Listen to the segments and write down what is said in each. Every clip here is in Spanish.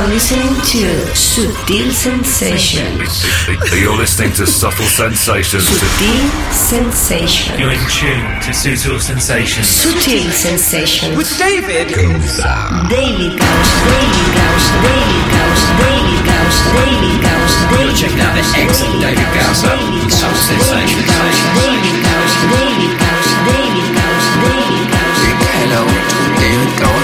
are listening to Sutil Sensations. You're listening to Subtle Sensations. Sutil Sensations. You're in tune to Sutil Sensations. Sutil Sensations. With David Daily Gauss, Daily Gauss, Daily Gauss, Daily Gauss, Daily Gauss, Daily Check out the excellent David Gauss up Daily with Subtle Gauss, Sensations. Daily Gauss, Daily Gauss, Daily Gauss, Daily Gauss. Hello to David Gauser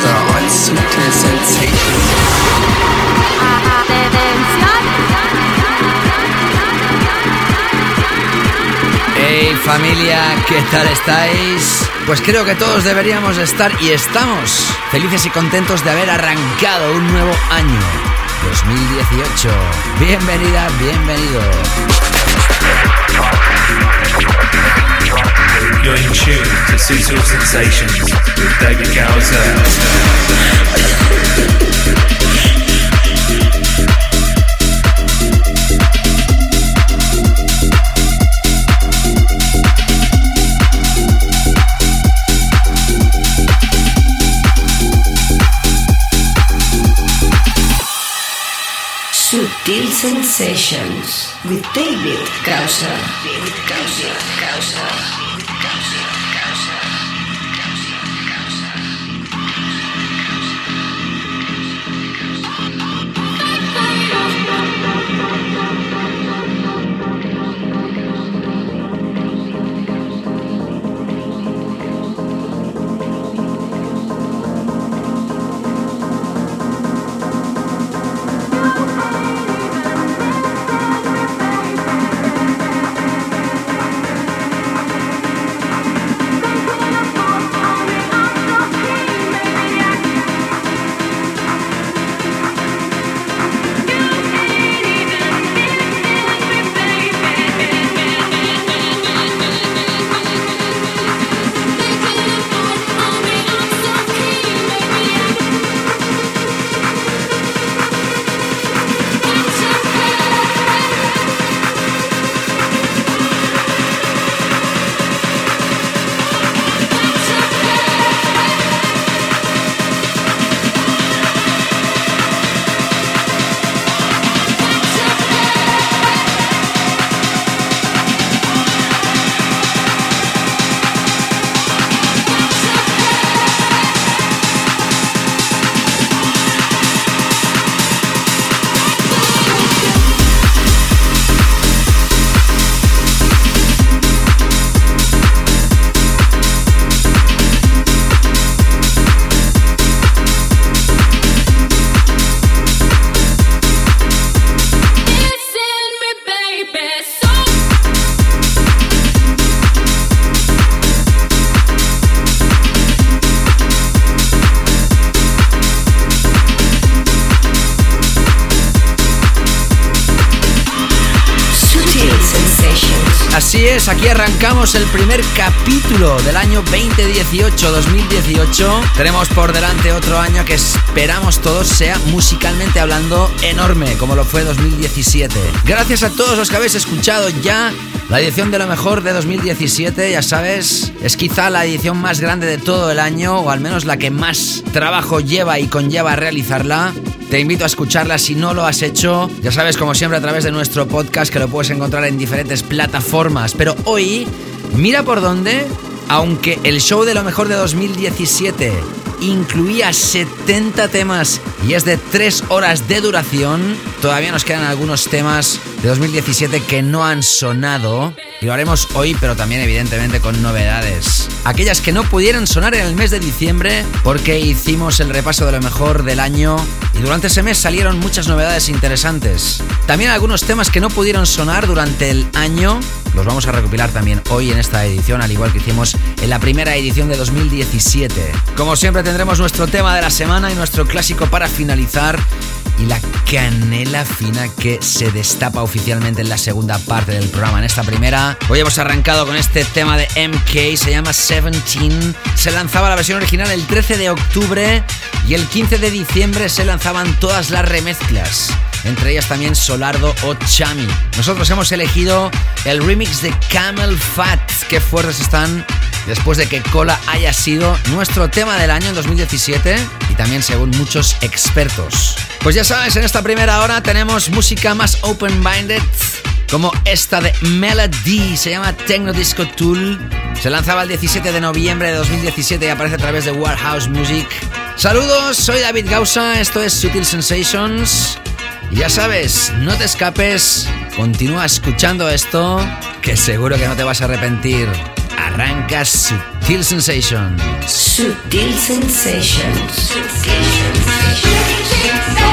Hey familia, ¿qué tal estáis? Pues creo que todos deberíamos estar y estamos felices y contentos de haber arrancado un nuevo año, 2018. Bienvenida, bienvenido. You're in tune to Sutil Sensations with David Gowser. Sensations with David Gausser, Así es, aquí arrancamos el primer capítulo del año 2018-2018. Tenemos por delante otro año que esperamos todos sea musicalmente hablando enorme, como lo fue 2017. Gracias a todos los que habéis escuchado ya la edición de lo mejor de 2017, ya sabes, es quizá la edición más grande de todo el año, o al menos la que más trabajo lleva y conlleva realizarla. Te invito a escucharla si no lo has hecho. Ya sabes, como siempre, a través de nuestro podcast que lo puedes encontrar en diferentes plataformas. Pero hoy, mira por dónde, aunque el show de lo mejor de 2017 incluía 70 temas y es de 3 horas de duración, todavía nos quedan algunos temas de 2017 que no han sonado. Y lo haremos hoy, pero también evidentemente con novedades. Aquellas que no pudieron sonar en el mes de diciembre porque hicimos el repaso de lo mejor del año y durante ese mes salieron muchas novedades interesantes. También algunos temas que no pudieron sonar durante el año los vamos a recopilar también hoy en esta edición, al igual que hicimos en la primera edición de 2017. Como siempre tendremos nuestro tema de la semana y nuestro clásico para finalizar y la canela fina que se destapa oficialmente en la segunda parte del programa. En esta primera, hoy hemos arrancado con este tema de MK, se llama 17. Se lanzaba la versión original el 13 de octubre y el 15 de diciembre se lanzaban todas las remezclas. Entre ellas también Solardo o Chami. Nosotros hemos elegido el remix de Camel Fat. Qué fuertes están después de que Cola haya sido nuestro tema del año en 2017 y también según muchos expertos. Pues ya sabes, en esta primera hora tenemos música más open-minded, como esta de Melody, se llama Techno Disco Tool. Se lanzaba el 17 de noviembre de 2017 y aparece a través de Warehouse Music. Saludos, soy David Gausa, esto es Sutil Sensations. Y ya sabes, no te escapes, continúa escuchando esto, que seguro que no te vas a arrepentir. Arranca Sutil Sensations. Sutil Sensations. Sutil Sensations.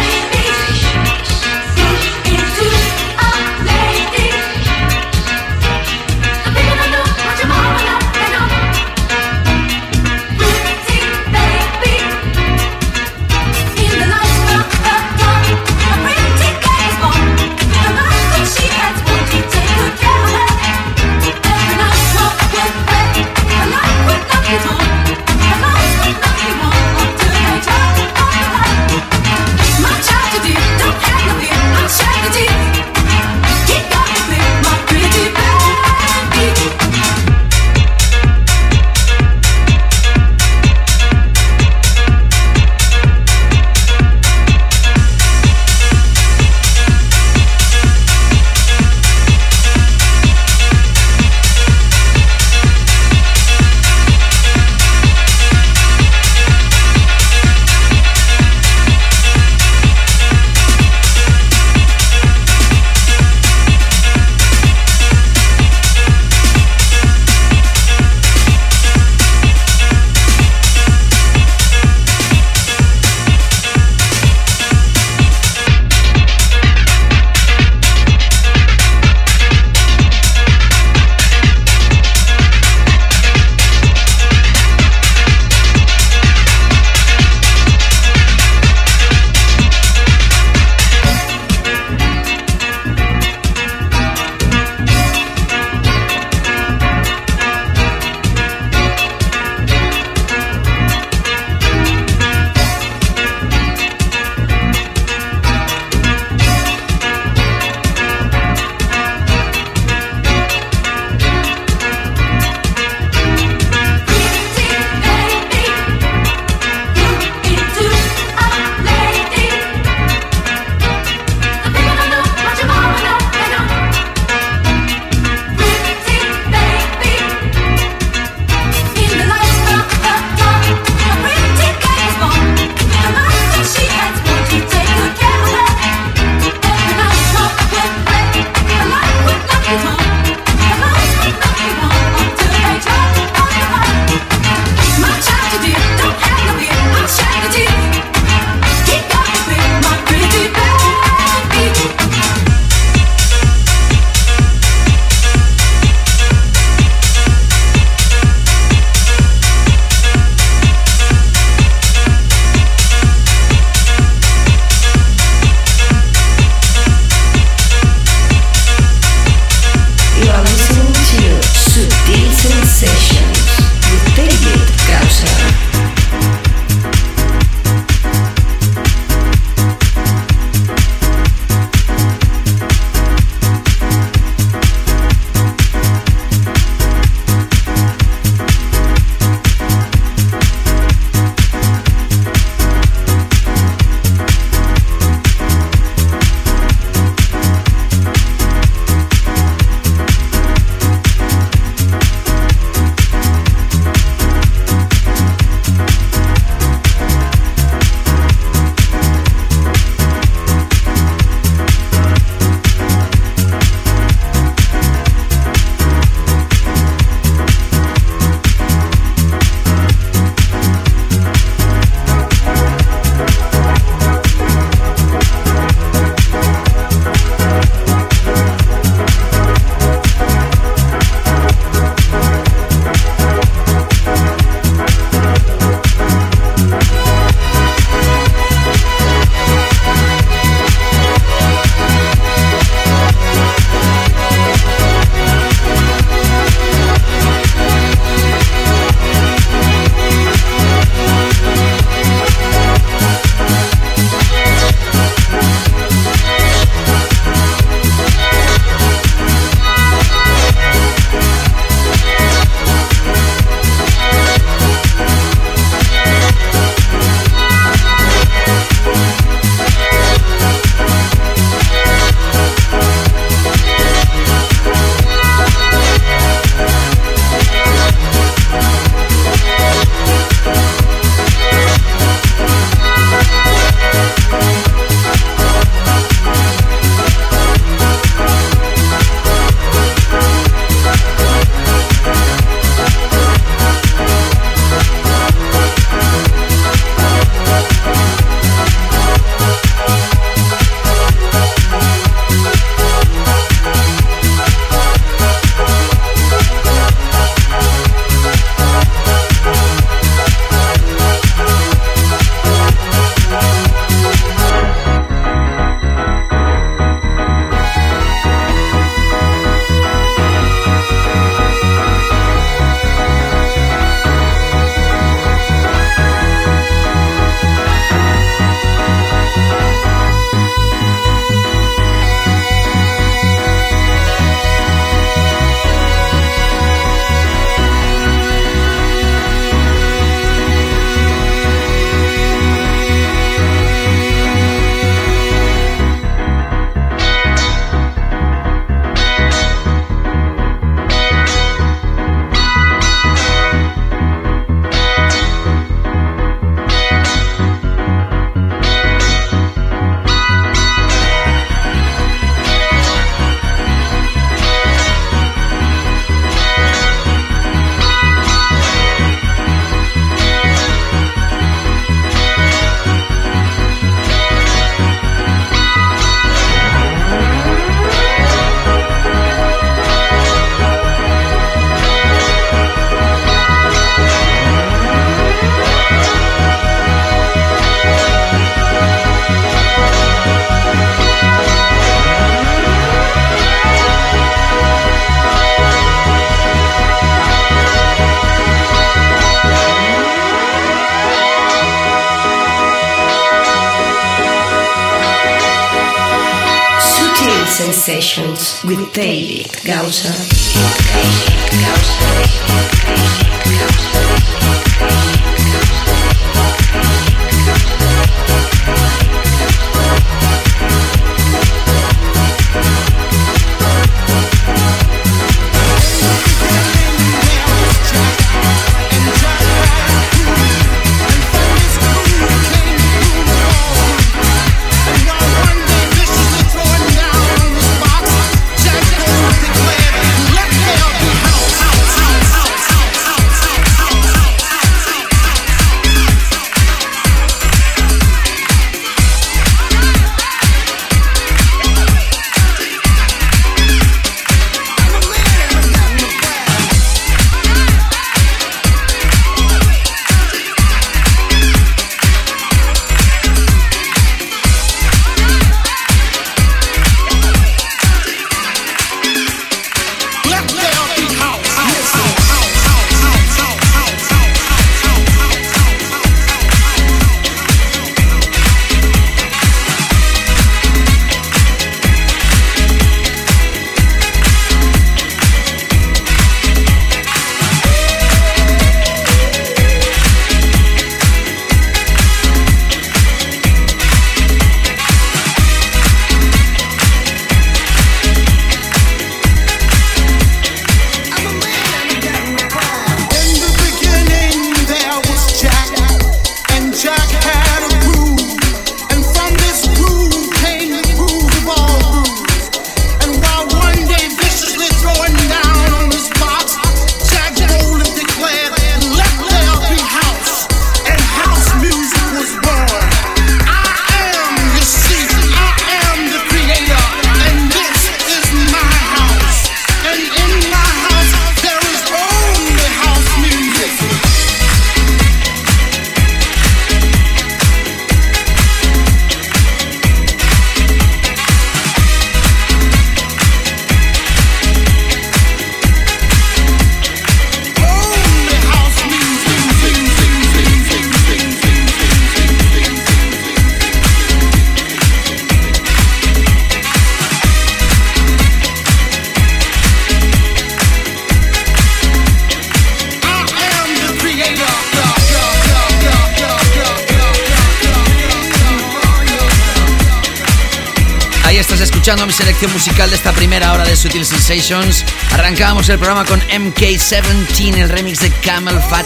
Selección musical de esta primera hora de Sutil Sensations. Arrancábamos el programa con MK17, el remix de Camel Fat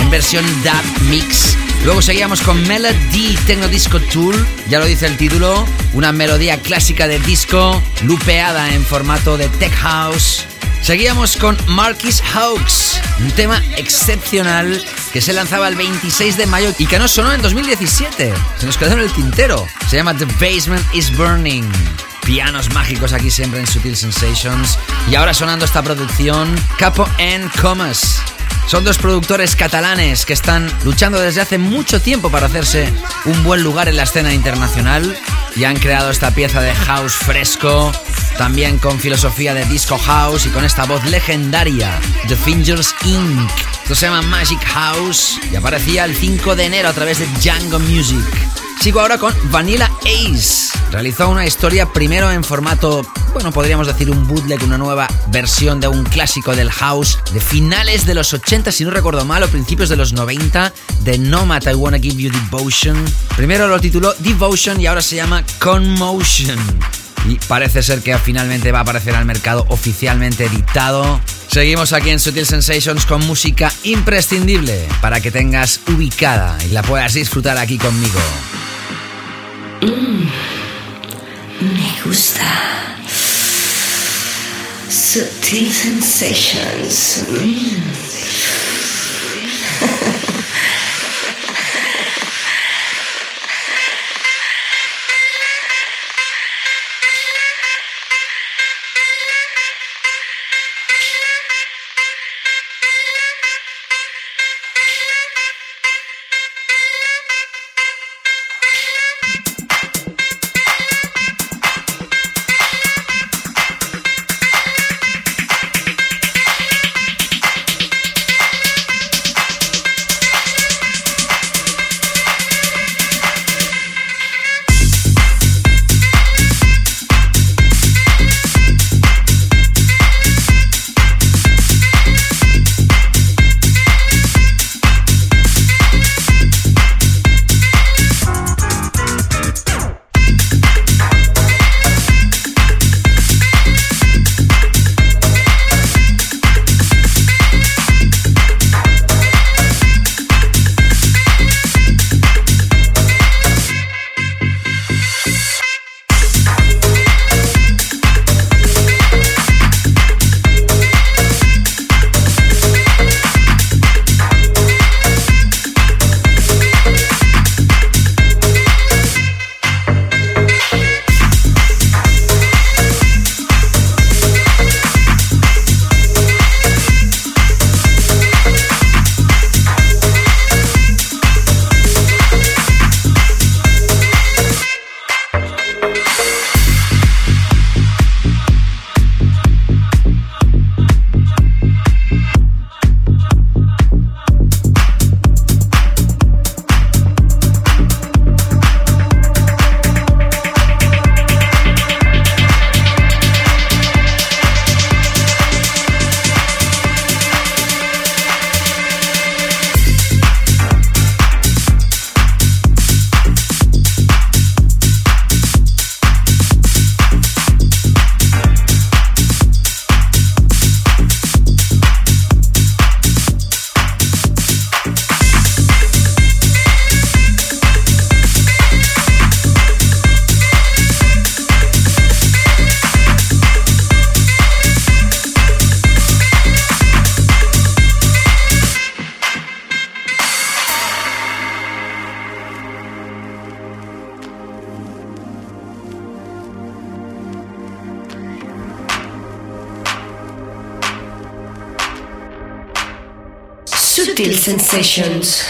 en versión Dub Mix. Luego seguíamos con Melody Techno Disco Tool, ya lo dice el título, una melodía clásica de disco, lupeada en formato de tech house. Seguíamos con Marquis Hawks, un tema excepcional que se lanzaba el 26 de mayo y que no sonó en 2017. Se nos quedó en el tintero. Se llama The Basement is Burning pianos mágicos aquí siempre en Sutil Sensations. Y ahora sonando esta producción, Capo and Comas. Son dos productores catalanes que están luchando desde hace mucho tiempo para hacerse un buen lugar en la escena internacional y han creado esta pieza de house fresco, también con filosofía de disco house y con esta voz legendaria, The Fingers Inc. Esto se llama Magic House y aparecía el 5 de enero a través de Django Music. Sigo ahora con Vanilla Ace. Realizó una historia primero en formato, bueno, podríamos decir un bootleg, una nueva versión de un clásico del house de finales de los 80, si no recuerdo mal, o principios de los 90, de Nomad I Wanna Give You Devotion. Primero lo tituló Devotion y ahora se llama Conmotion. Y parece ser que finalmente va a aparecer al mercado oficialmente editado. Seguimos aquí en Sutil Sensations con música imprescindible para que tengas ubicada y la puedas disfrutar aquí conmigo. Mm, Sutil sensations. Mm. Sensations.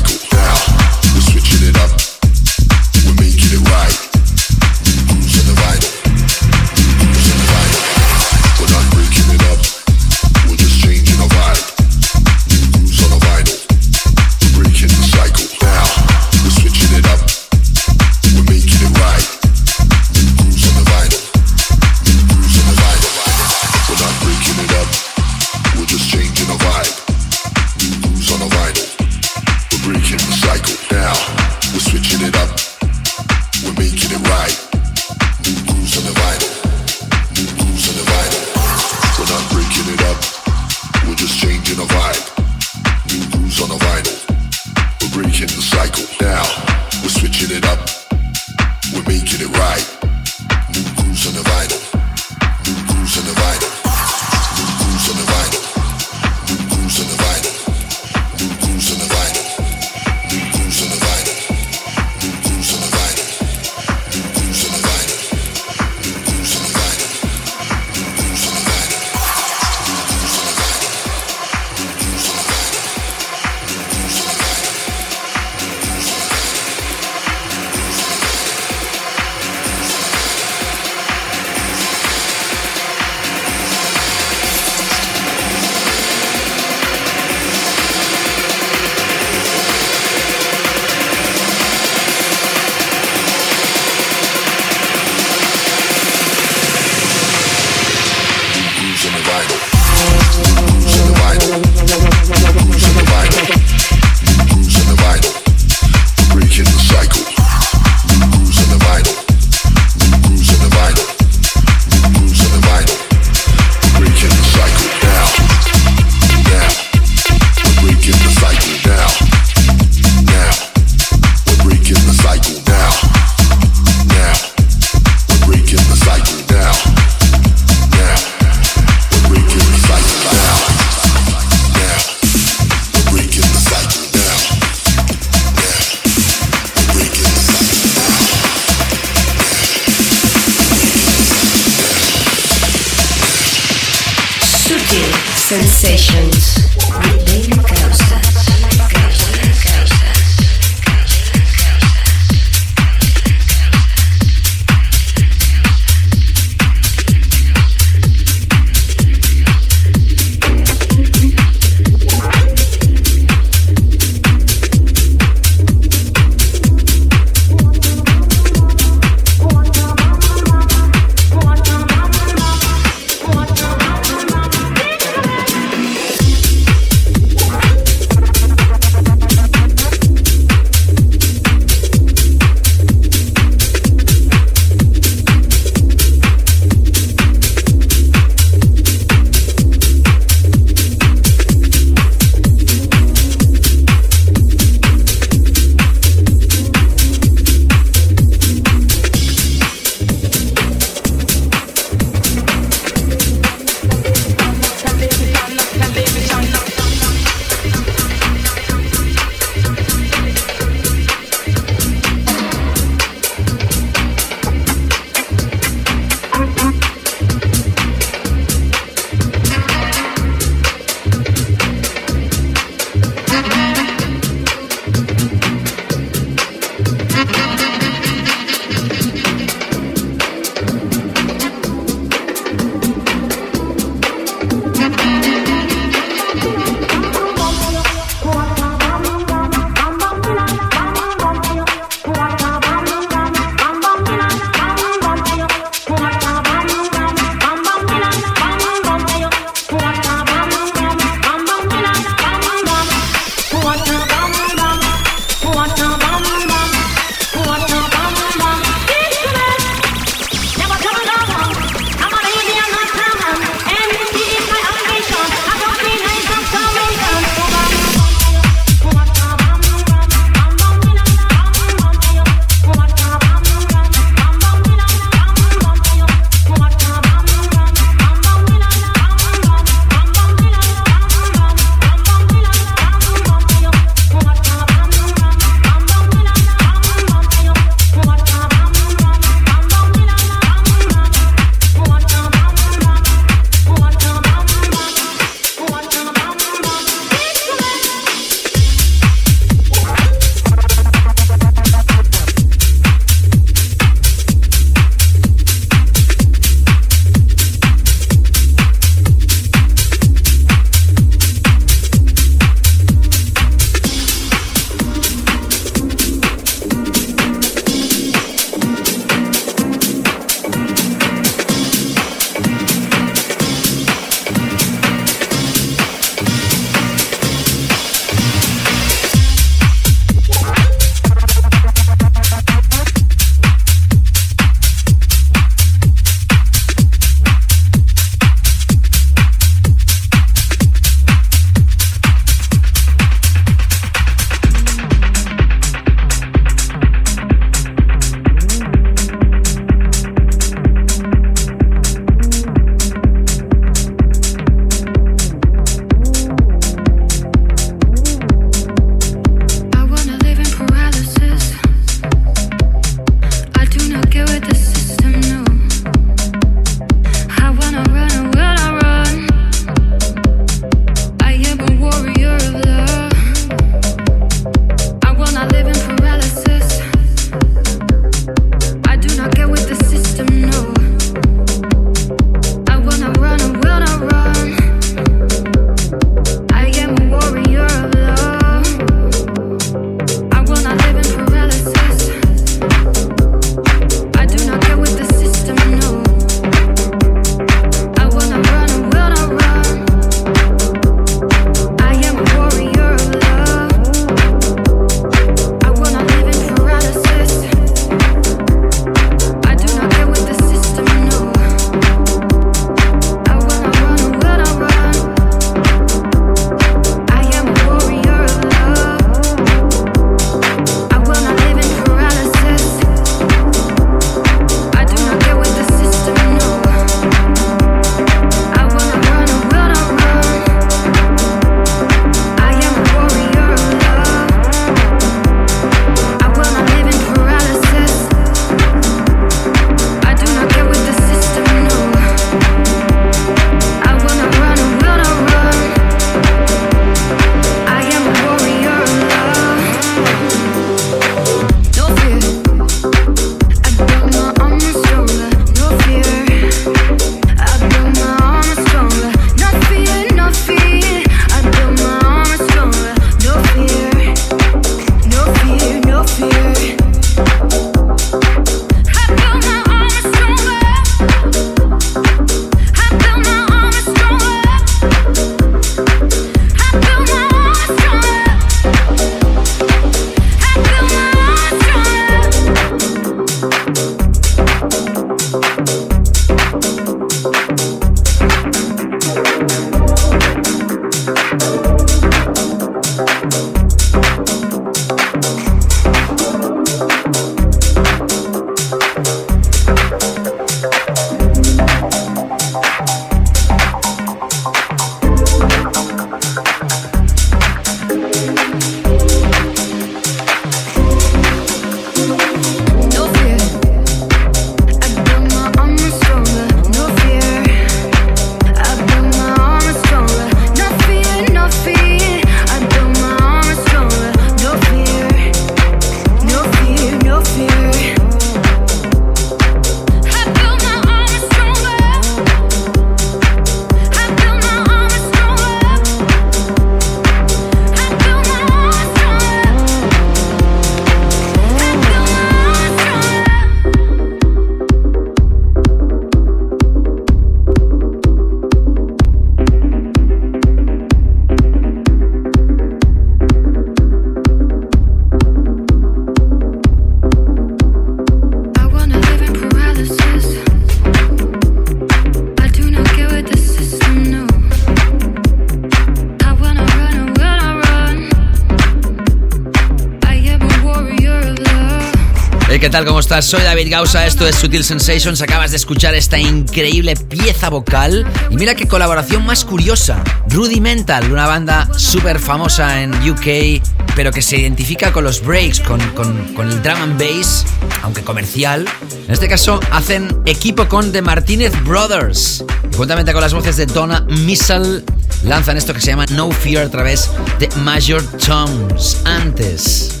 Soy David Gausa, esto es Sutil Sensations. Acabas de escuchar esta increíble pieza vocal. Y mira qué colaboración más curiosa. Rudimental, una banda súper famosa en UK, pero que se identifica con los breaks, con, con, con, el drum and bass, aunque comercial. En este caso, hacen equipo con The Martinez Brothers. Juntamente con las voces de Donna Missile, lanzan esto que se llama No Fear a través de Major Toms. Antes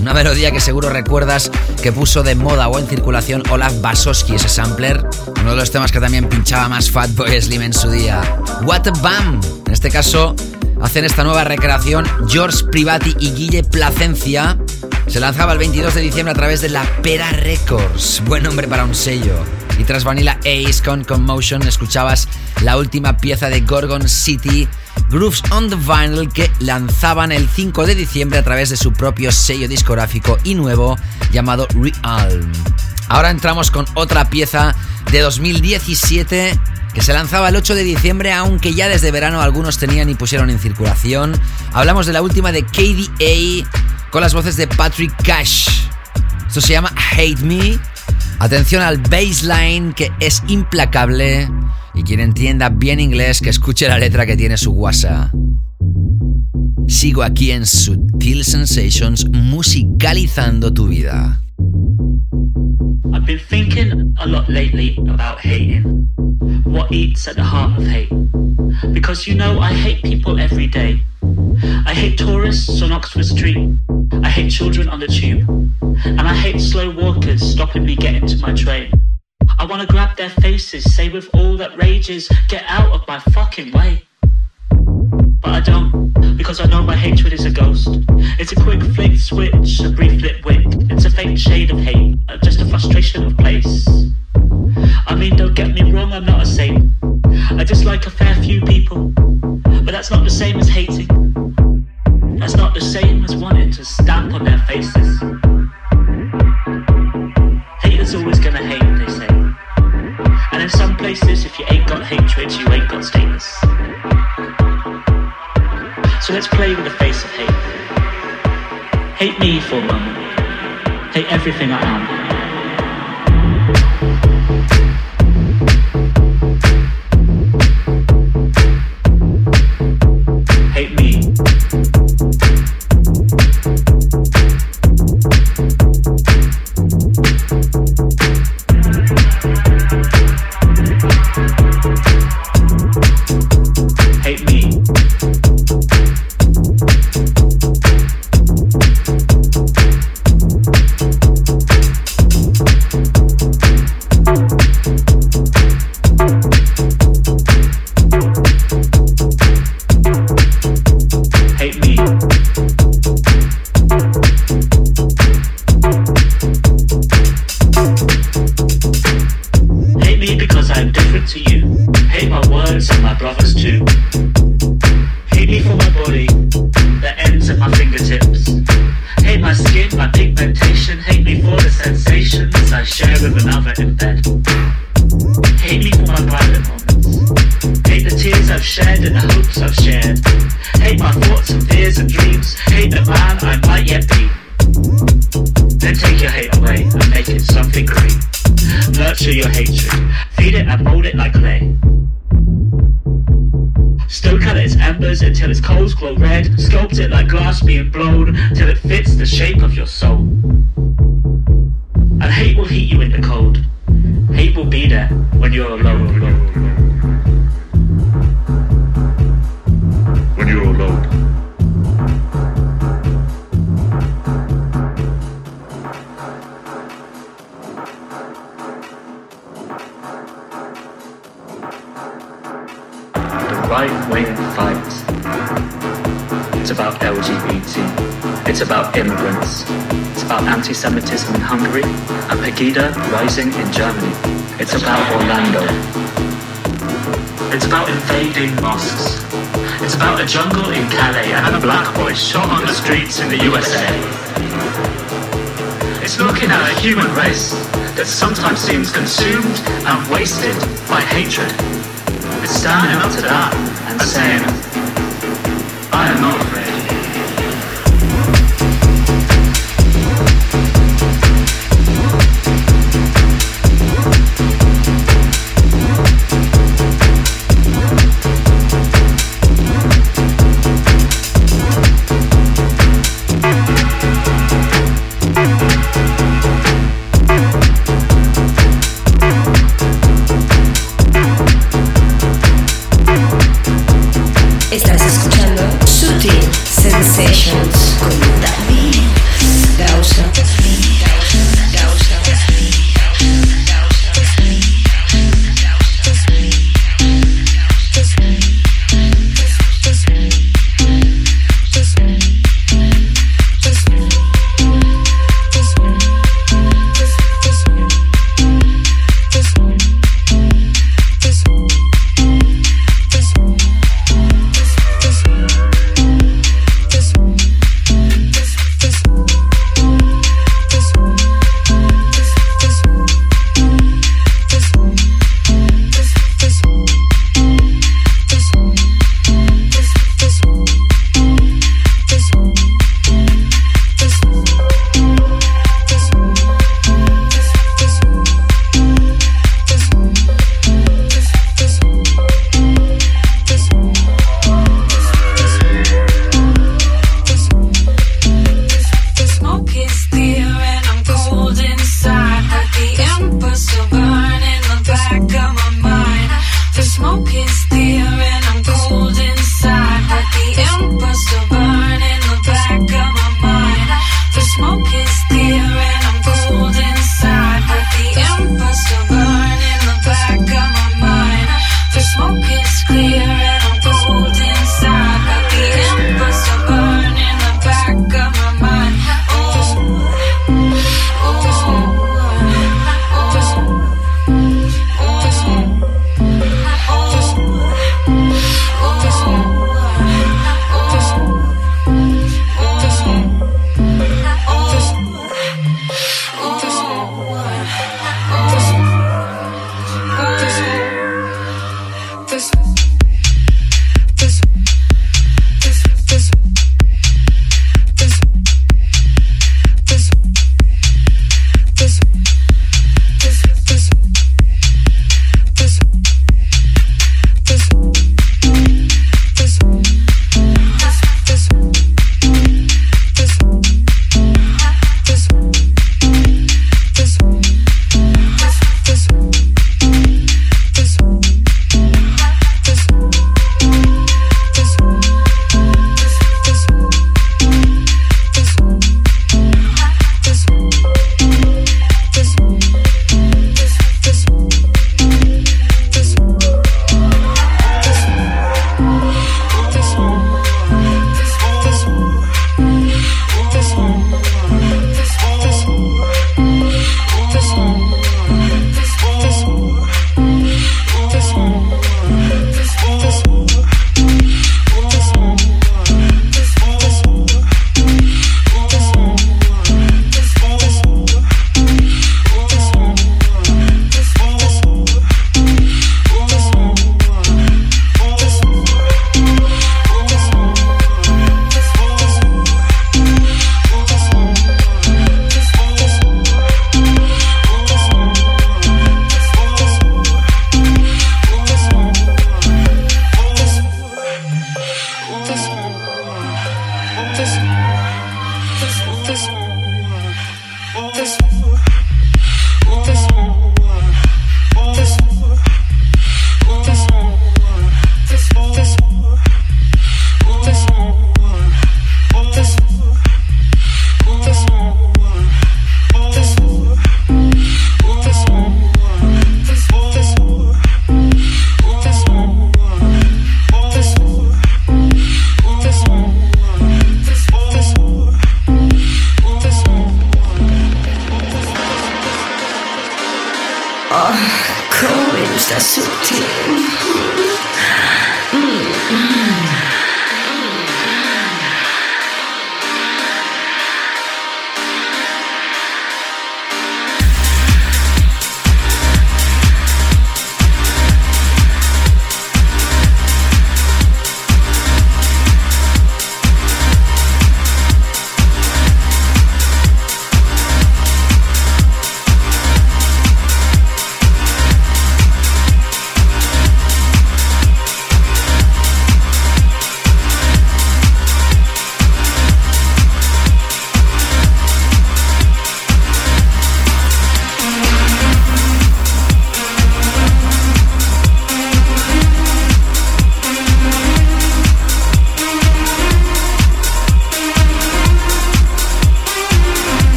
una melodía que seguro recuerdas que puso de moda o en circulación Olaf Basoski, ese sampler. Uno de los temas que también pinchaba más Fatboy Slim en su día. What a Bam. En este caso, hacen esta nueva recreación George Privati y Guille Placencia. Se lanzaba el 22 de diciembre a través de la Pera Records. Buen nombre para un sello. Y tras Vanilla Ace con Commotion escuchabas la última pieza de Gorgon City Grooves on the Vinyl que lanzaban el 5 de diciembre a través de su propio sello discográfico y nuevo llamado Realm. Ahora entramos con otra pieza de 2017 que se lanzaba el 8 de diciembre, aunque ya desde verano algunos tenían y pusieron en circulación. Hablamos de la última de KDA con las voces de Patrick Cash. Esto se llama Hate Me. Atención al baseline que es implacable y quien entienda bien inglés, que escuche la letra que tiene su WhatsApp. Sigo aquí en Sutil Sensations musicalizando tu vida. I've been thinking a lot lately about hating. What eats at the heart of hate? Because you know, I hate people every day. I hate tourists on Oxford Street. I hate children on the tube. And I hate slow walkers stopping me getting to my train. I wanna grab their faces, say with all that rages, get out of my fucking way. But I don't, because I know my hatred is a ghost. It's a quick flick switch, a brief lit wick. It's a faint shade of hate, uh, just a frustration of place. I mean, don't get me wrong, I'm not a saint. I dislike a fair few people, but that's not the same as hating. That's not the same as wanting to stamp on their faces. You ain't got status. So let's play with the face of hate. Hate me for a moment. Hate everything I am.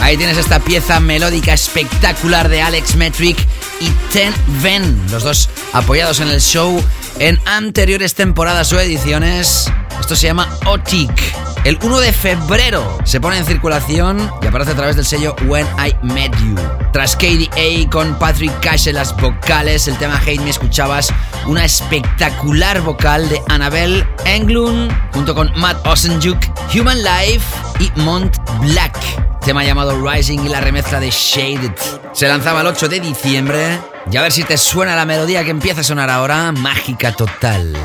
Ahí tienes esta pieza melódica espectacular de Alex Metric y Ten Ven, los dos apoyados en el show en anteriores temporadas o ediciones. Esto se llama Otic. El 1 de febrero se pone en circulación y aparece a través del sello When I Met You. Tras KDA con Patrick Cash en las vocales, el tema Hate Me escuchabas una espectacular vocal de Annabelle Englund junto con Matt Osenjuk, Human Life y Mont Black. Tema llamado Rising y la remezcla de Shaded. Se lanzaba el 8 de diciembre y a ver si te suena la melodía que empieza a sonar ahora, mágica total.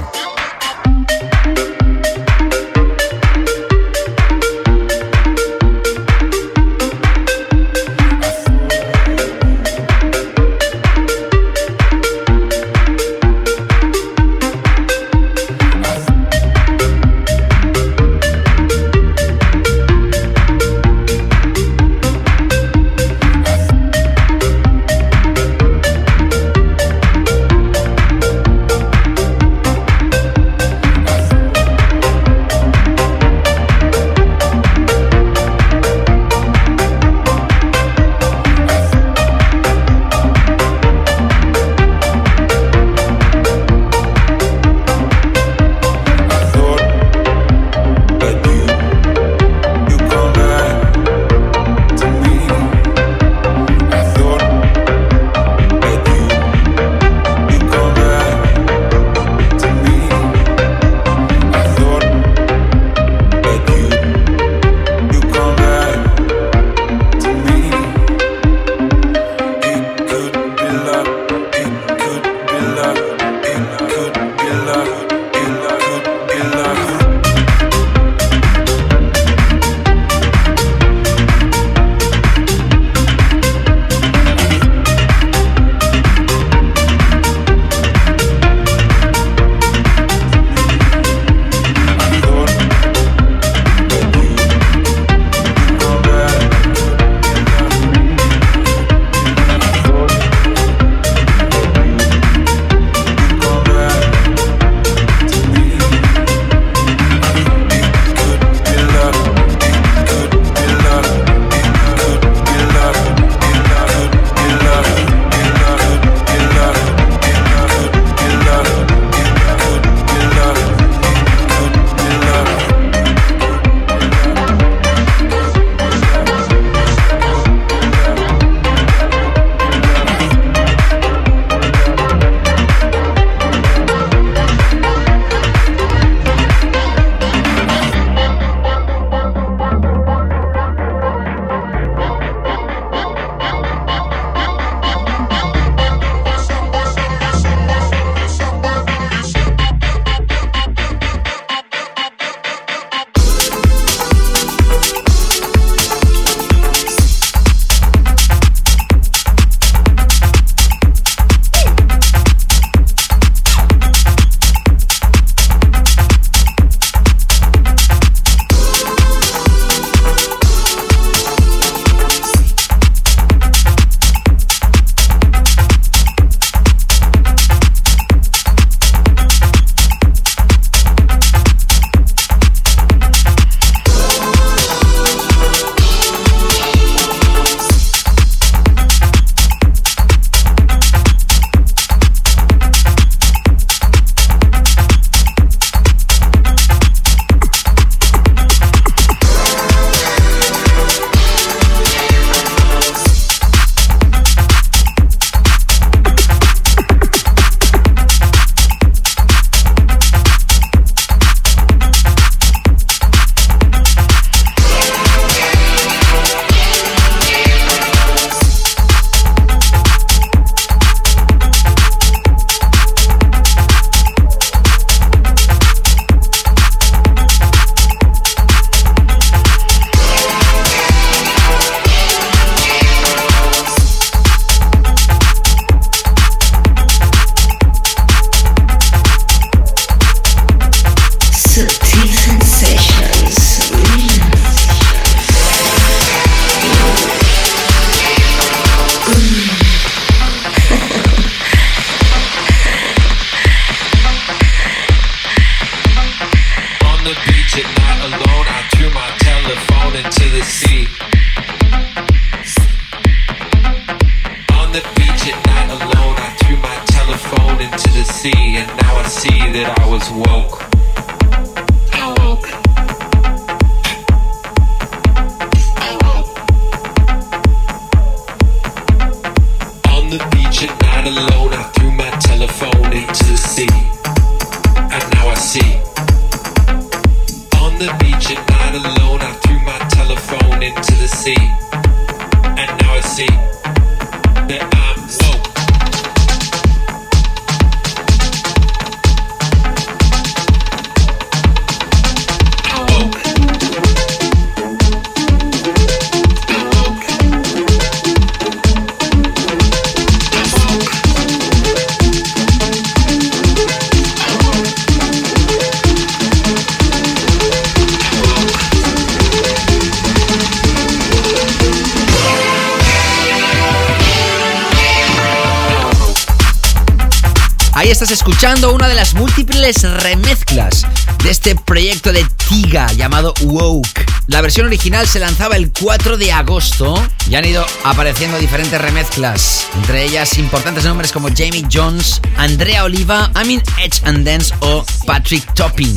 Escuchando una de las múltiples remezclas de este proyecto de Tiga llamado Woke. La versión original se lanzaba el 4 de agosto y han ido apareciendo diferentes remezclas, entre ellas importantes nombres como Jamie Jones, Andrea Oliva, Amin Edge and Dance o Patrick Topping.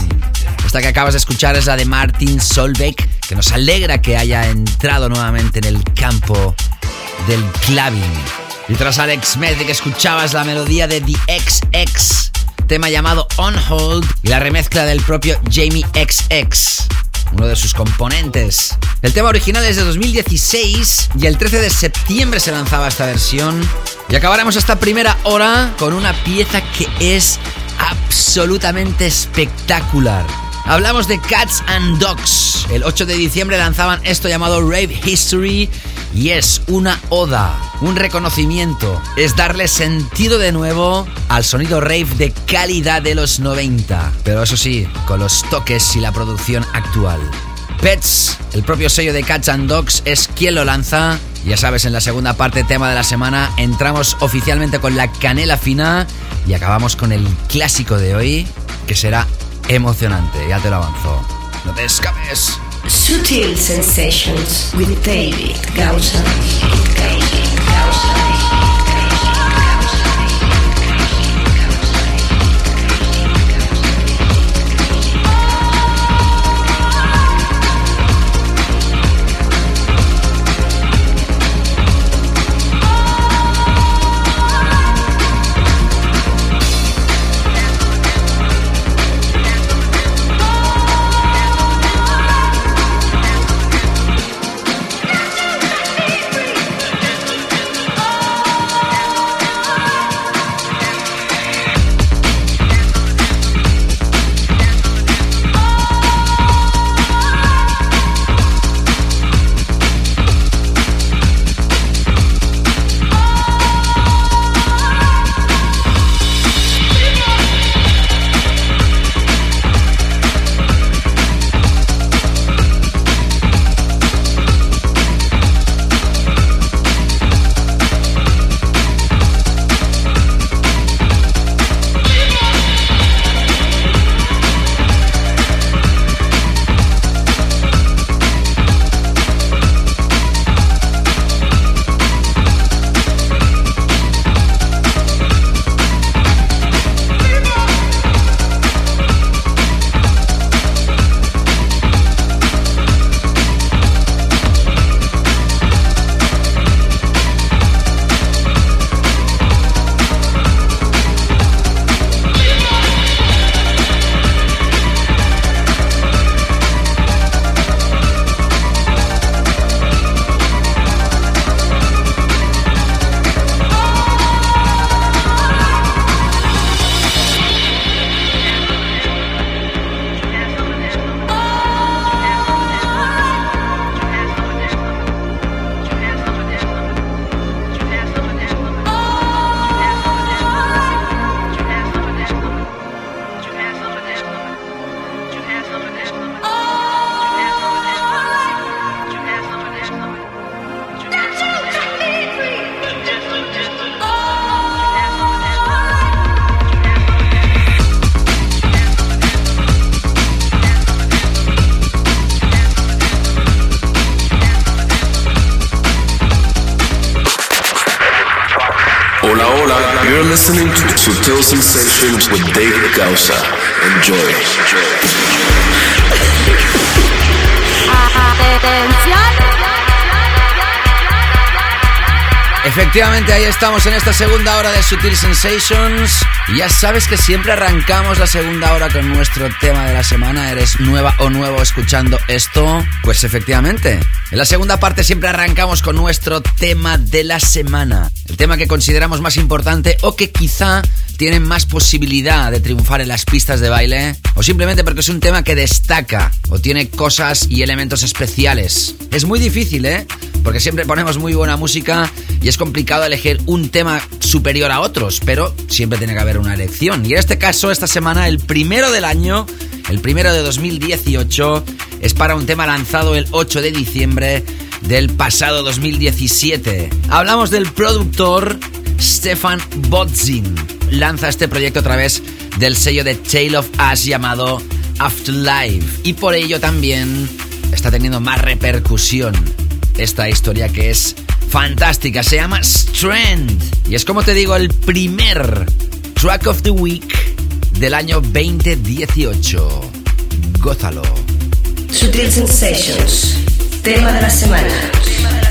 Esta que acabas de escuchar es la de Martin Solveig, que nos alegra que haya entrado nuevamente en el campo del clubbing. Y tras Alex Medic escuchabas la melodía de The XX, tema llamado On Hold y la remezcla del propio Jamie XX uno de sus componentes. El tema original es de 2016 y el 13 de septiembre se lanzaba esta versión. Y acabaremos esta primera hora con una pieza que es absolutamente espectacular. Hablamos de Cats and Dogs. El 8 de diciembre lanzaban esto llamado Rave History y es una oda, un reconocimiento, es darle sentido de nuevo al sonido rave de calidad de los 90, pero eso sí, con los toques y la producción actual. Pets, el propio sello de Cats and Dogs, es quien lo lanza. Ya sabes, en la segunda parte, tema de la semana, entramos oficialmente con la canela fina y acabamos con el clásico de hoy, que será emocionante, ya te lo avanzo. No te escapes. Sutil Sensations with David Gausa. David Hola, hola. You're listening to Subtle Sensations with David Gausa. Enjoy. Enjoy. Efectivamente, ahí estamos en esta segunda hora de Sutil Sensations. Ya sabes que siempre arrancamos la segunda hora con nuestro tema de la semana. ¿Eres nueva o nuevo escuchando esto? Pues efectivamente. En la segunda parte siempre arrancamos con nuestro tema de la semana. El tema que consideramos más importante o que quizá tienen más posibilidad de triunfar en las pistas de baile o simplemente porque es un tema que destaca o tiene cosas y elementos especiales. Es muy difícil, ¿eh? Porque siempre ponemos muy buena música y es complicado elegir un tema superior a otros, pero siempre tiene que haber una elección. Y en este caso, esta semana, el primero del año, el primero de 2018, es para un tema lanzado el 8 de diciembre del pasado 2017. Hablamos del productor Stefan Bodzin lanza este proyecto a través del sello de Tale of Us llamado Afterlife. Y por ello también está teniendo más repercusión esta historia que es fantástica. Se llama Strand. Y es como te digo, el primer track of the week del año 2018. Gózalo. Sutil Sensations, tema de la semana.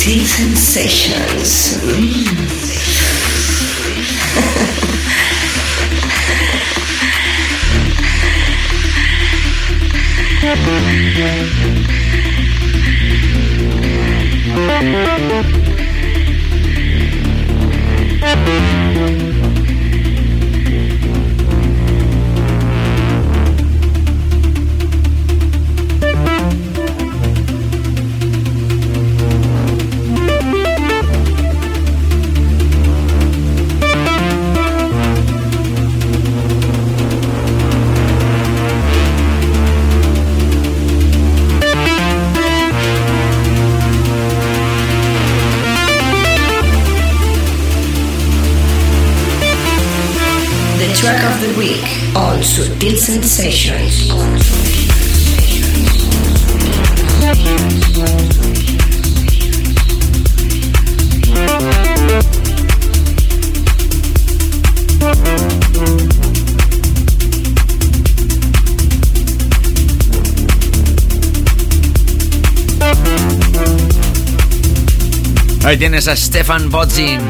Subtle sensations. Mm. Ahí tienes a Stefan Bodzin.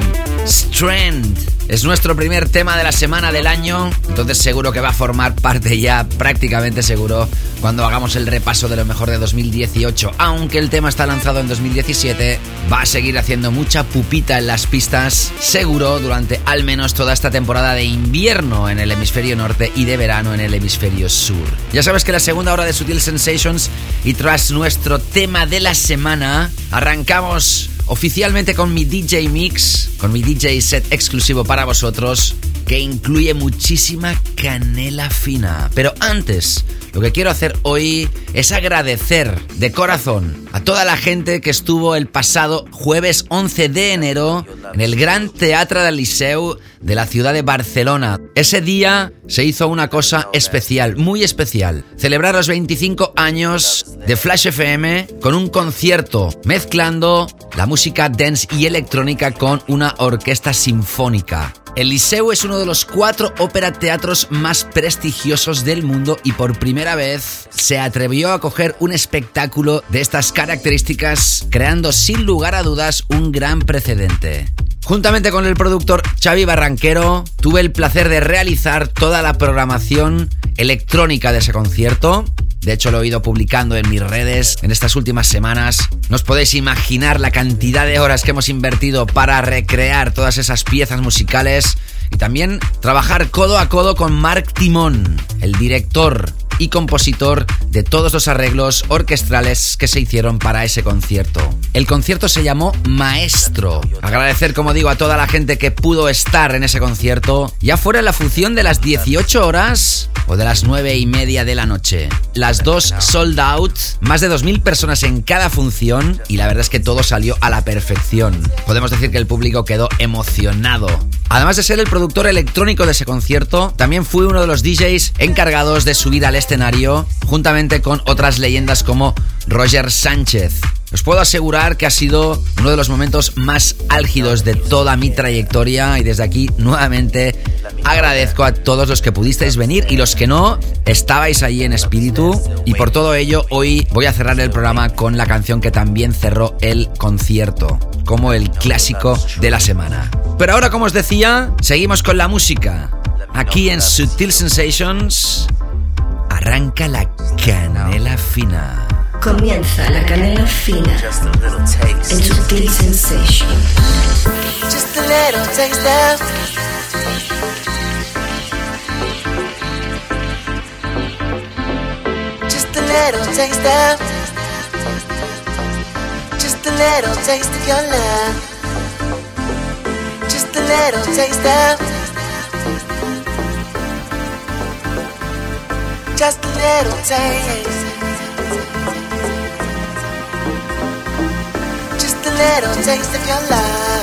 Strand. Es nuestro primer tema de la semana del año, entonces seguro que va a formar parte ya prácticamente seguro cuando hagamos el repaso de lo mejor de 2018. Aunque el tema está lanzado en 2017, va a seguir haciendo mucha pupita en las pistas, seguro durante al menos toda esta temporada de invierno en el hemisferio norte y de verano en el hemisferio sur. Ya sabes que la segunda hora de Sutil Sensations y tras nuestro tema de la semana, arrancamos oficialmente con mi DJ Mix, con mi DJ set exclusivo para vosotros, que incluye muchísima canela fina. Pero antes, lo que quiero hacer hoy es agradecer de corazón a toda la gente que estuvo el pasado jueves 11 de enero en el Gran Teatre del Liceu de la ciudad de Barcelona. Ese día se hizo una cosa especial, muy especial. Celebrar los 25 años de Flash FM con un concierto mezclando la música dance y electrónica con una orquesta sinfónica. El Liceu es uno de los cuatro ópera teatros más prestigiosos del mundo y por primera vez se atrevió a coger un espectáculo de estas características, creando sin lugar a dudas un gran precedente. Juntamente con el productor Xavi Barranquero, tuve el placer de realizar toda la programación electrónica de ese concierto. De hecho, lo he ido publicando en mis redes en estas últimas semanas. No os podéis imaginar la cantidad de horas que hemos invertido para recrear todas esas piezas musicales y también trabajar codo a codo con Mark Timón, el director y compositor de todos los arreglos orquestrales que se hicieron para ese concierto. El concierto se llamó Maestro. Agradecer, como digo, a toda la gente que pudo estar en ese concierto, ya fuera la función de las 18 horas o de las 9 y media de la noche. Las dos sold out, más de 2.000 personas en cada función y la verdad es que todo salió a la perfección. Podemos decir que el público quedó emocionado. Además de ser el productor electrónico de ese concierto, también fui uno de los DJs encargados de subir al escenario juntamente con otras leyendas como Roger Sánchez. Os puedo asegurar que ha sido uno de los momentos más álgidos de toda mi trayectoria y desde aquí nuevamente agradezco a todos los que pudisteis venir y los que no estabais ahí en espíritu y por todo ello hoy voy a cerrar el programa con la canción que también cerró el concierto como el clásico de la semana. Pero ahora como os decía, seguimos con la música. Aquí en Sutil Sensations arranca la canela fina. Comienza la canela fina en Sutil Sensation. Just a little taste of Just a little taste of Just a little taste of your love. Just a little taste of Just a little taste A little taste of your love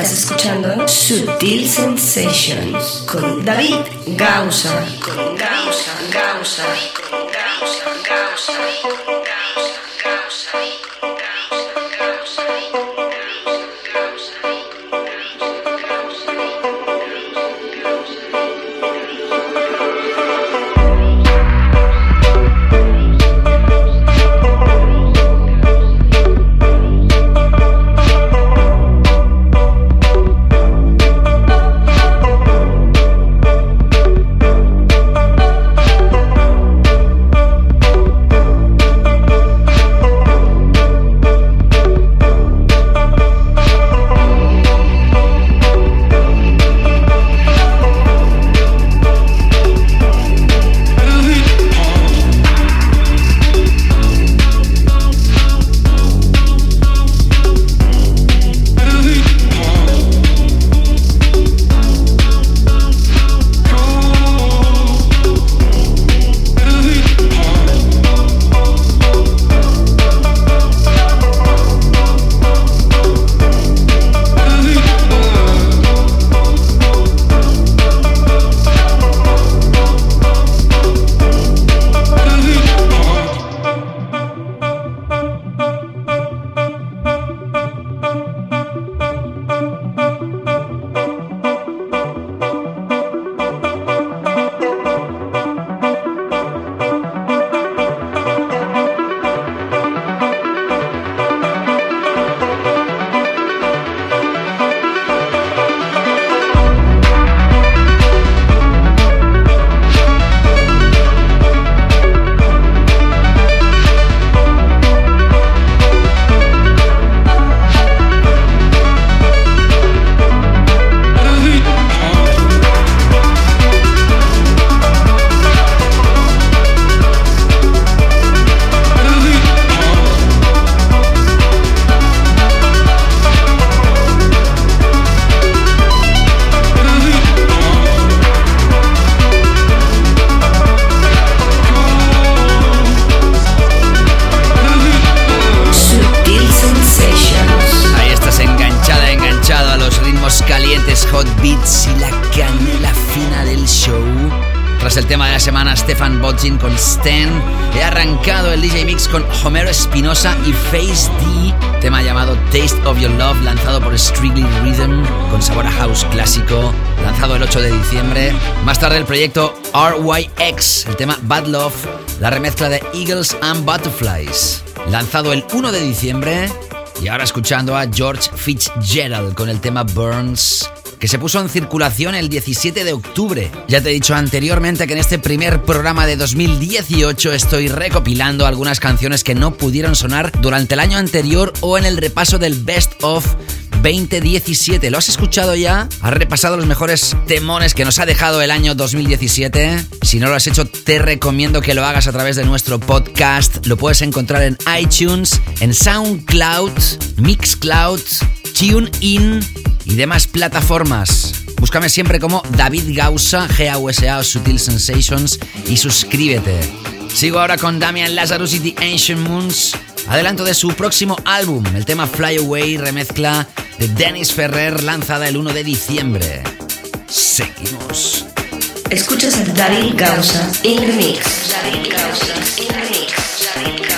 Estás escuchando Sutil Sensations con David Gausa. Stan. He arrancado el DJ Mix con Homero Espinosa y Face D, tema llamado Taste of Your Love, lanzado por Strictly Rhythm, con sabor a house clásico, lanzado el 8 de diciembre. Más tarde el proyecto RYX, el tema Bad Love, la remezcla de Eagles and Butterflies, lanzado el 1 de diciembre. Y ahora escuchando a George Fitzgerald con el tema Burns que se puso en circulación el 17 de octubre. Ya te he dicho anteriormente que en este primer programa de 2018 estoy recopilando algunas canciones que no pudieron sonar durante el año anterior o en el repaso del Best of 2017. ¿Lo has escuchado ya? ¿Has repasado los mejores temones que nos ha dejado el año 2017? Si no lo has hecho, te recomiendo que lo hagas a través de nuestro podcast. Lo puedes encontrar en iTunes, en SoundCloud, Mixcloud, TuneIn y demás plataformas. Búscame siempre como David Gausa, G-A-U-S-A o Sutil Sensations y suscríbete. Sigo ahora con Damian Lazarus y The Ancient Moons. Adelanto de su próximo álbum, el tema Fly Away, remezcla de Dennis Ferrer, lanzada el 1 de diciembre. Seguimos. Escuchas a David Gausa in the mix. David Gausa in the mix. David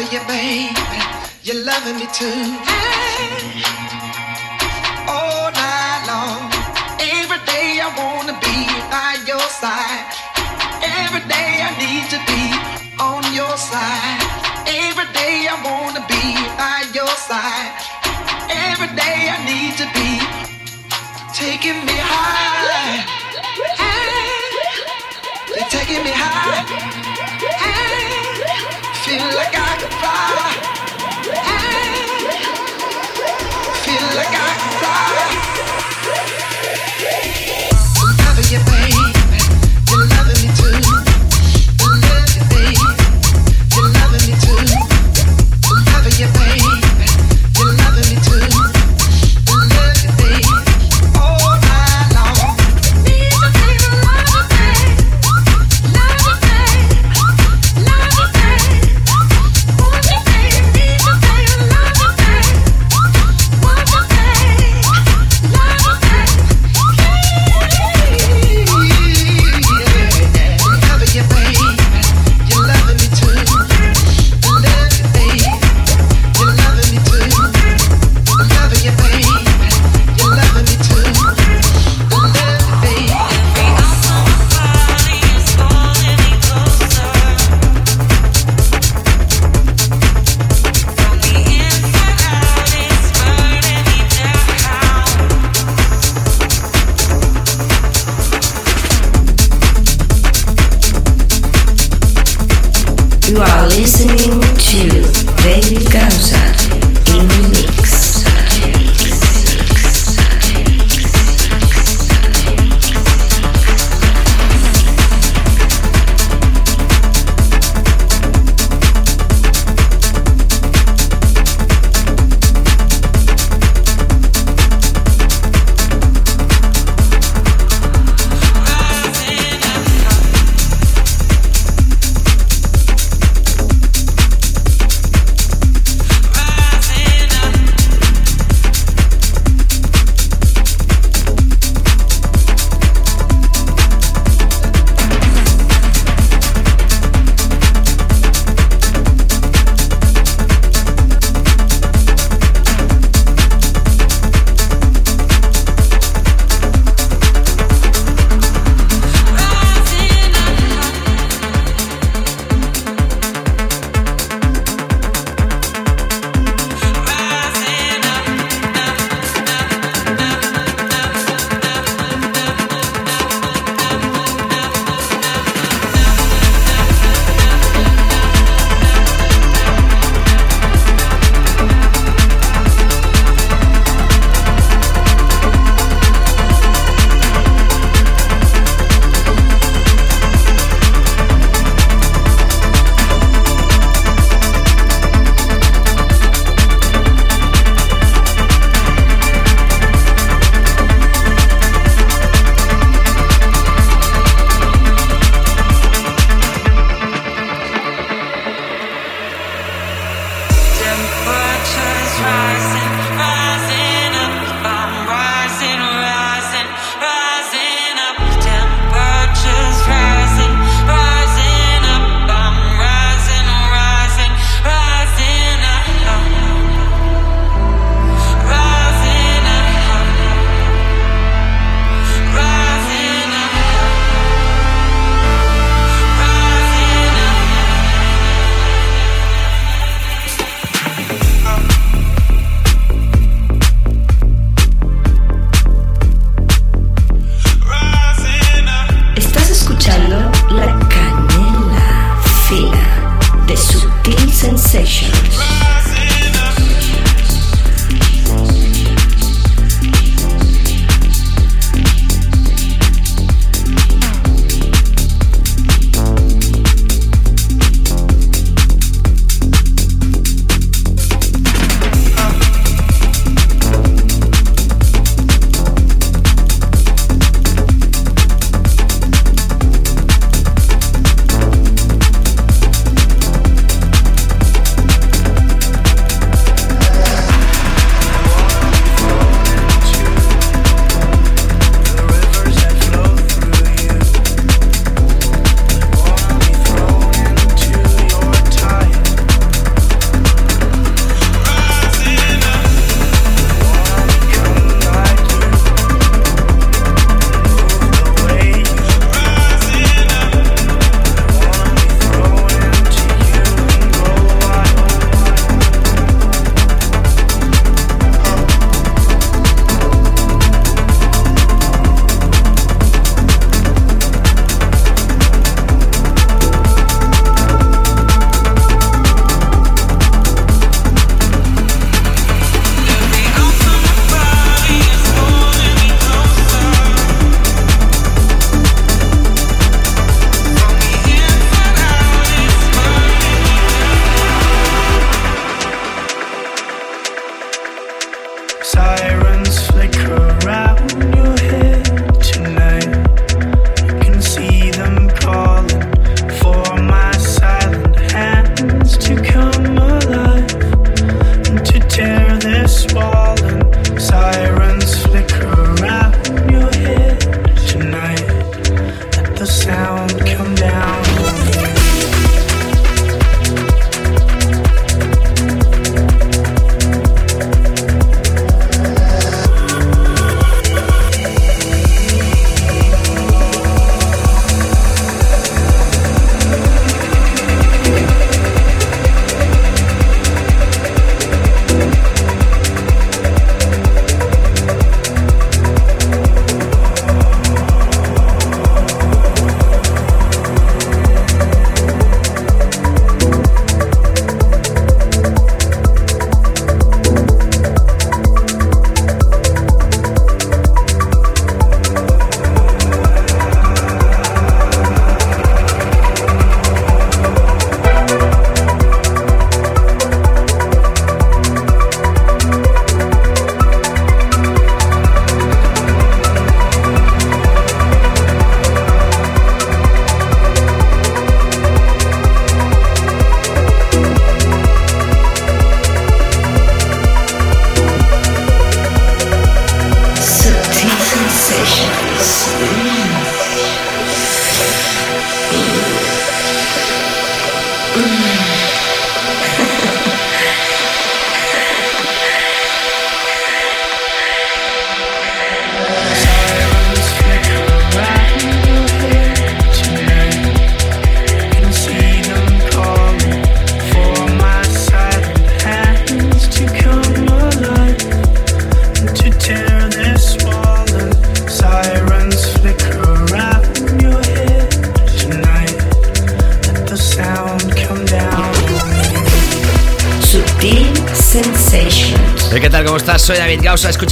over you, baby. You're loving me too. All night long, every day I wanna be by your side. Every day I need to be on your side. Every day I wanna be by your side. Every day I need to be taking me high. Taking me high. Feel like I.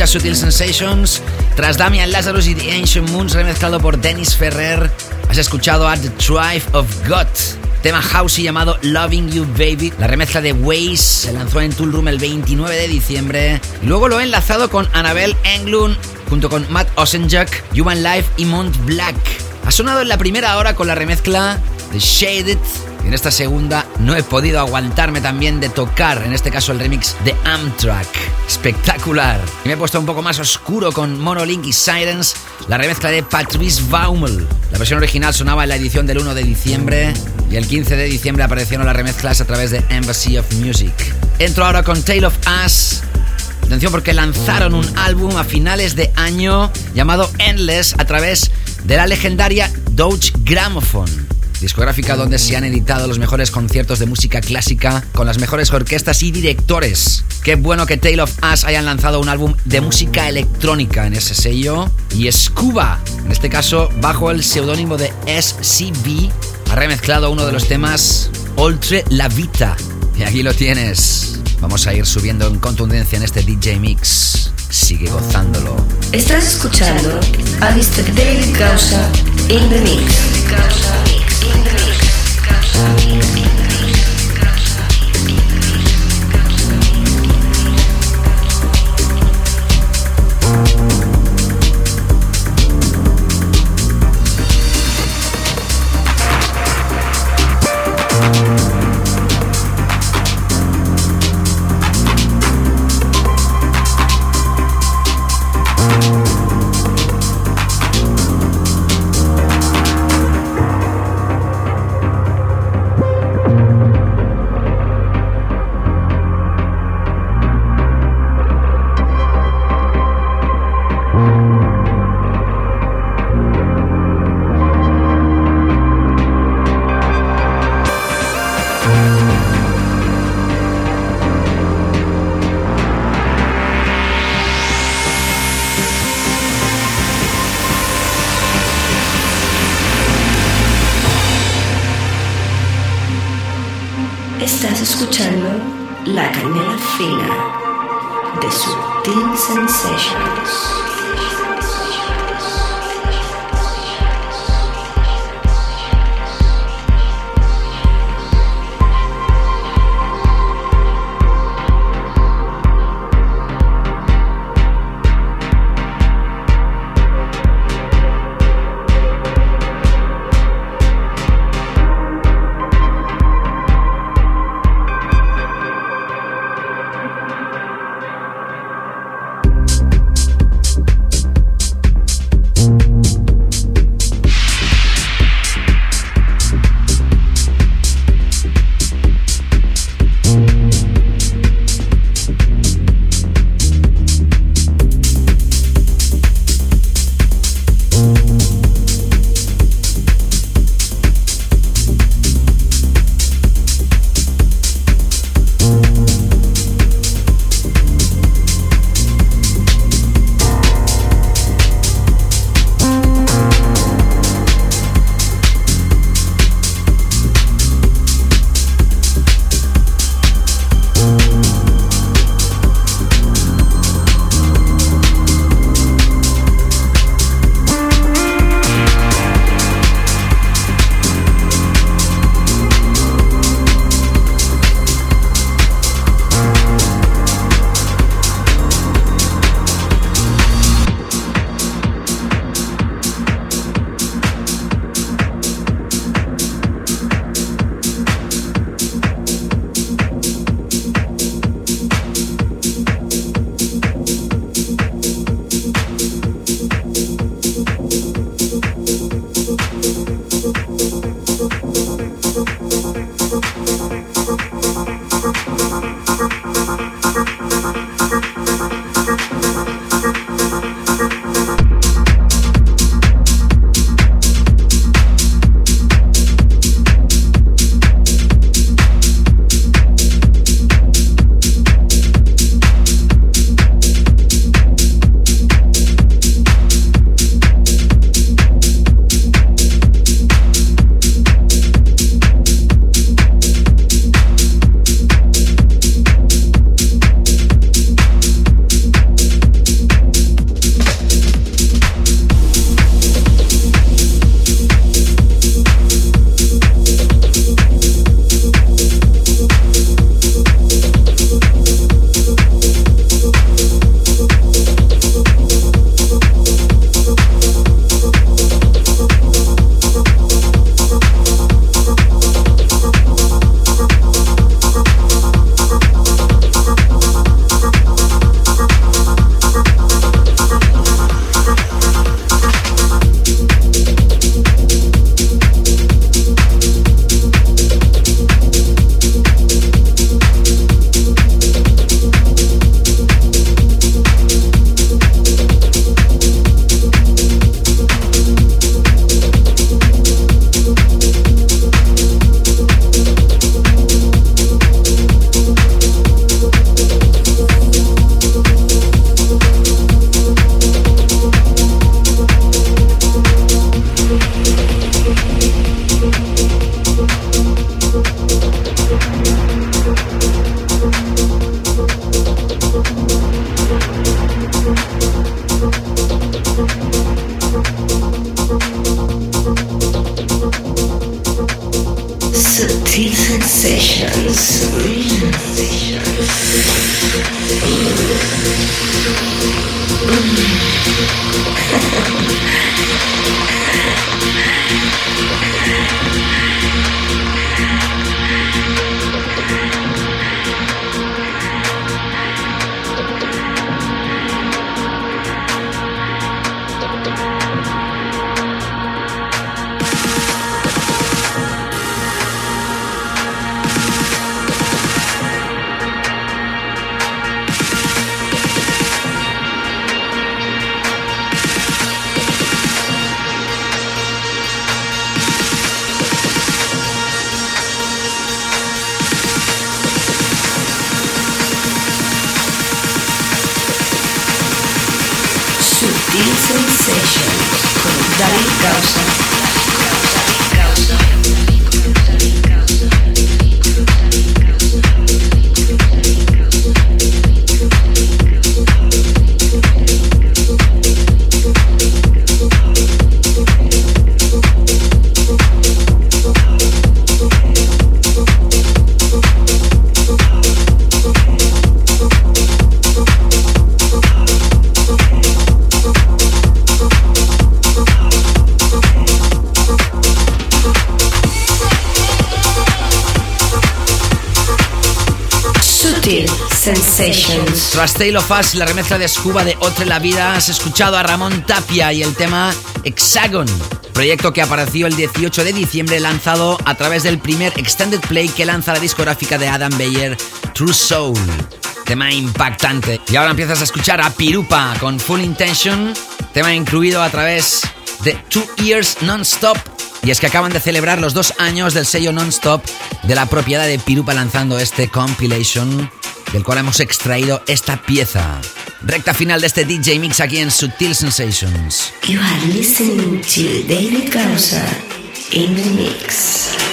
Sutil Sensations. Tras Damian Lazarus y The Ancient Moons, remezclado por Dennis Ferrer, has escuchado At the Tribe of God. Tema housey llamado Loving You Baby. La remezcla de Waze se lanzó en Tool Room el 29 de diciembre. Y luego lo he enlazado con Annabelle Englund junto con Matt Osenjak, Human Life y Mont Black. Ha sonado en la primera hora con la remezcla de Shaded en esta segunda no he podido aguantarme también de tocar, en este caso el remix de Amtrak. Espectacular. Y me he puesto un poco más oscuro con Monolink y Sirens, la remezcla de Patrice Baumel. La versión original sonaba en la edición del 1 de diciembre y el 15 de diciembre aparecieron las remezclas a través de Embassy of Music. Entro ahora con Tale of Us. Atención porque lanzaron un álbum a finales de año llamado Endless a través de la legendaria Deutsche Grammophon discográfica donde se han editado los mejores conciertos de música clásica con las mejores orquestas y directores. Qué bueno que Tale of Us hayan lanzado un álbum de música electrónica en ese sello. Y Scuba, en este caso bajo el seudónimo de SCB, ha remezclado uno de los temas Oltre la Vita. Y aquí lo tienes. Vamos a ir subiendo en contundencia en este DJ Mix. Sigue gozándolo. Estás escuchando a Mr. David Causa in the Mix. Sutil Tras Tale of Us, la remezcla de Scuba de Otre la Vida, has escuchado a Ramón Tapia y el tema Hexagon, proyecto que apareció el 18 de diciembre lanzado a través del primer extended play que lanza la discográfica de Adam Beyer, True Soul. Tema impactante. Y ahora empiezas a escuchar a Pirupa con Full Intention, tema incluido a través de Two Years Non-Stop. Y es que acaban de celebrar los dos años del sello Non-Stop de la propiedad de Pirupa lanzando este compilation del cual hemos extraído esta pieza. Recta final de este DJ Mix aquí en Sutil Sensations. You are listening to David Causa in the mix.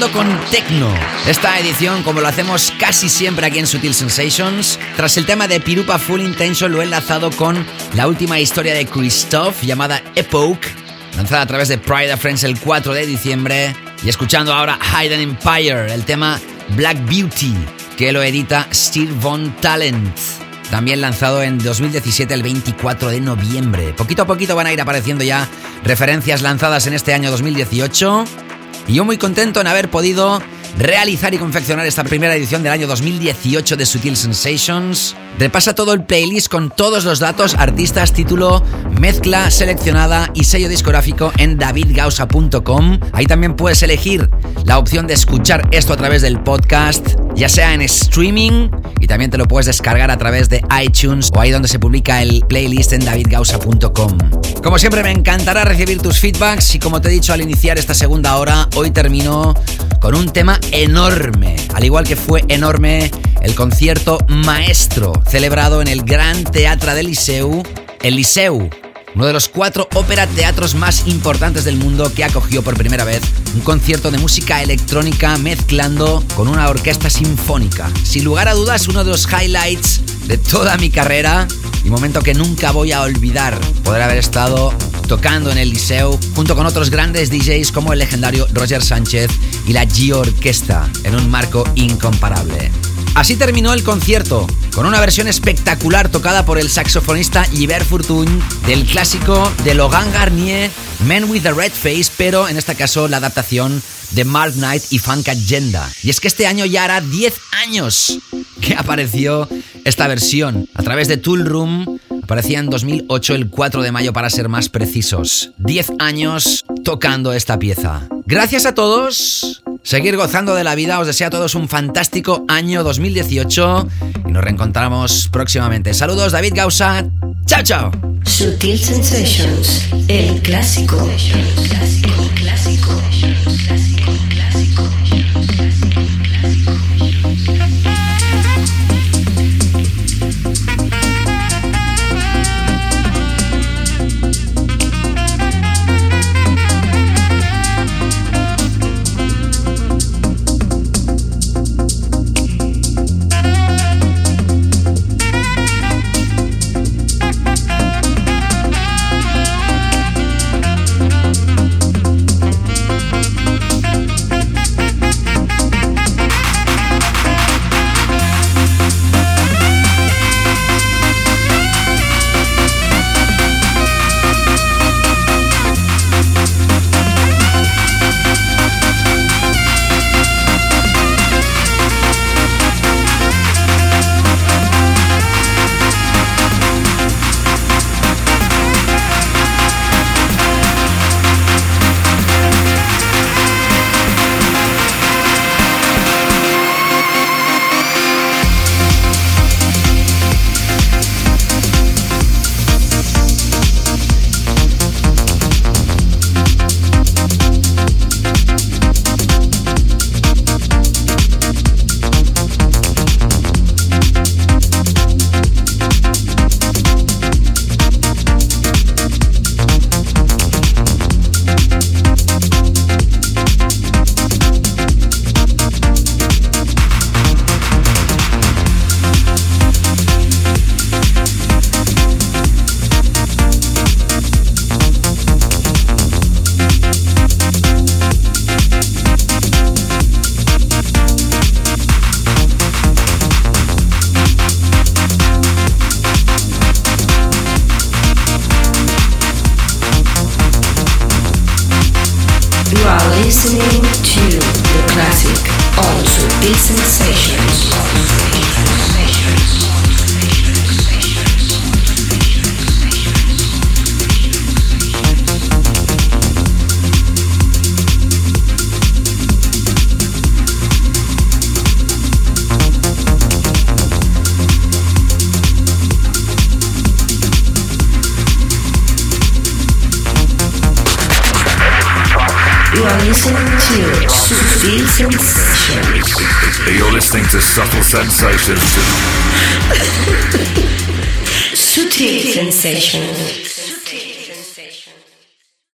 Con Tecno. Esta edición, como lo hacemos casi siempre aquí en Sutil Sensations, tras el tema de Pirupa Full Intention lo he enlazado con la última historia de Christoph llamada Epoch, lanzada a través de Pride of Friends el 4 de diciembre. Y escuchando ahora Hidden Empire, el tema Black Beauty, que lo edita Steve Von Talent. También lanzado en 2017 el 24 de noviembre. Poquito a poquito van a ir apareciendo ya referencias lanzadas en este año 2018. Y yo muy contento en haber podido realizar y confeccionar esta primera edición del año 2018 de Sutil Sensations. Repasa todo el playlist con todos los datos, artistas, título, mezcla seleccionada y sello discográfico en davidgausa.com. Ahí también puedes elegir la opción de escuchar esto a través del podcast, ya sea en streaming y también te lo puedes descargar a través de iTunes o ahí donde se publica el playlist en davidgausa.com. Como siempre me encantará recibir tus feedbacks y como te he dicho al iniciar esta segunda hora, hoy termino con un tema enorme, al igual que fue enorme el concierto maestro celebrado en el Gran Teatre del Liceu, el Liceu, uno de los cuatro ópera teatros más importantes del mundo que acogió por primera vez un concierto de música electrónica mezclando con una orquesta sinfónica. Sin lugar a dudas, uno de los highlights de toda mi carrera y momento que nunca voy a olvidar poder haber estado tocando en el Liceu junto con otros grandes DJs como el legendario Roger Sánchez y la G Orquesta en un marco incomparable. Así terminó el concierto, con una versión espectacular tocada por el saxofonista Yver Fortuny del clásico de Logan Garnier, Men with a Red Face, pero en este caso la adaptación de Mark Knight y Funk Agenda. Y es que este año ya hará 10 años que apareció esta versión a través de Tool Room. Aparecía en 2008, el 4 de mayo para ser más precisos. 10 años tocando esta pieza. Gracias a todos seguir gozando de la vida. Os deseo a todos un fantástico año 2018 y nos reencontramos próximamente. Saludos, David Gausa. Chao, chao. Sutil Sensations, el clásico.